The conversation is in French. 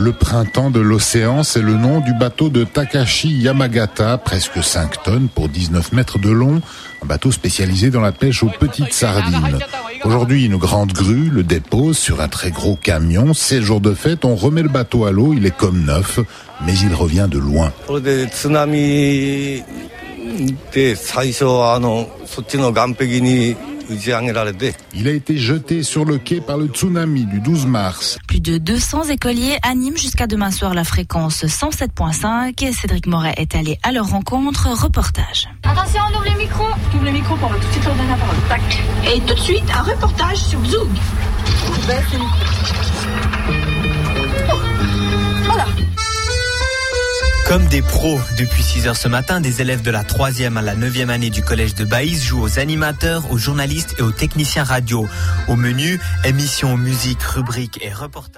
Le printemps de l'océan, c'est le nom du bateau de Takashi Yamagata, presque 5 tonnes pour 19 mètres de long, un bateau spécialisé dans la pêche aux petites sardines. Aujourd'hui, une grande grue le dépose sur un très gros camion. 16 jours de fête, on remet le bateau à l'eau, il est comme neuf, mais il revient de loin. Il a été jeté sur le quai par le tsunami du 12 mars. Plus de 200 écoliers animent jusqu'à demain soir la fréquence 107.5. Cédric Moret est allé à leur rencontre. Reportage. Attention, on ouvre les micros. Ouvre les micros pour tout de suite leur donner la parole. Tac. Et tout de suite, un reportage sur Zoug. Comme des pros, depuis 6 heures ce matin, des élèves de la 3e à la 9e année du collège de Baïs jouent aux animateurs, aux journalistes et aux techniciens radio. Au menu, émissions, musique, rubriques et reportages.